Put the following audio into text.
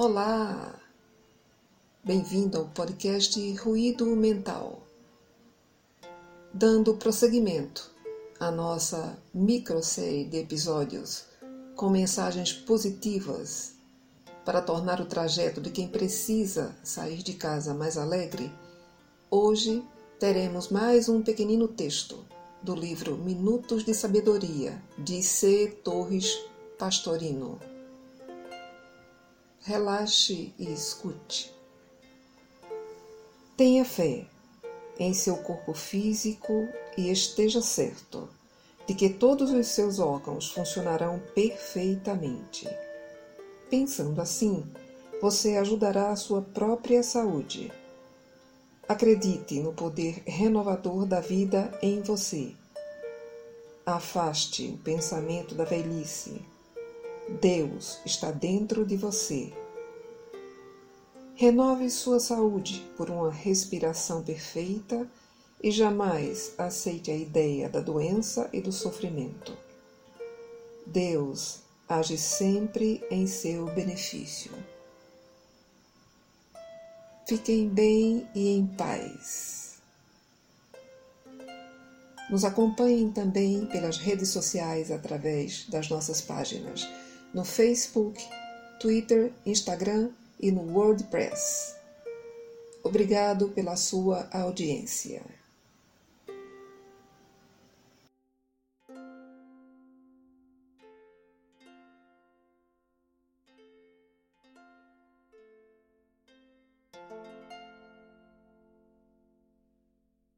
Olá! Bem-vindo ao podcast Ruído Mental. Dando prosseguimento à nossa microsérie de episódios com mensagens positivas para tornar o trajeto de quem precisa sair de casa mais alegre, hoje teremos mais um pequenino texto do livro Minutos de Sabedoria de C. Torres Pastorino relaxe e escute. Tenha fé em seu corpo físico e esteja certo de que todos os seus órgãos funcionarão perfeitamente. Pensando assim, você ajudará a sua própria saúde. Acredite no poder renovador da vida em você. Afaste o pensamento da velhice Deus está dentro de você. Renove sua saúde por uma respiração perfeita e jamais aceite a ideia da doença e do sofrimento. Deus age sempre em seu benefício. Fiquem bem e em paz. Nos acompanhem também pelas redes sociais através das nossas páginas no Facebook, Twitter, Instagram e no WordPress. Obrigado pela sua audiência.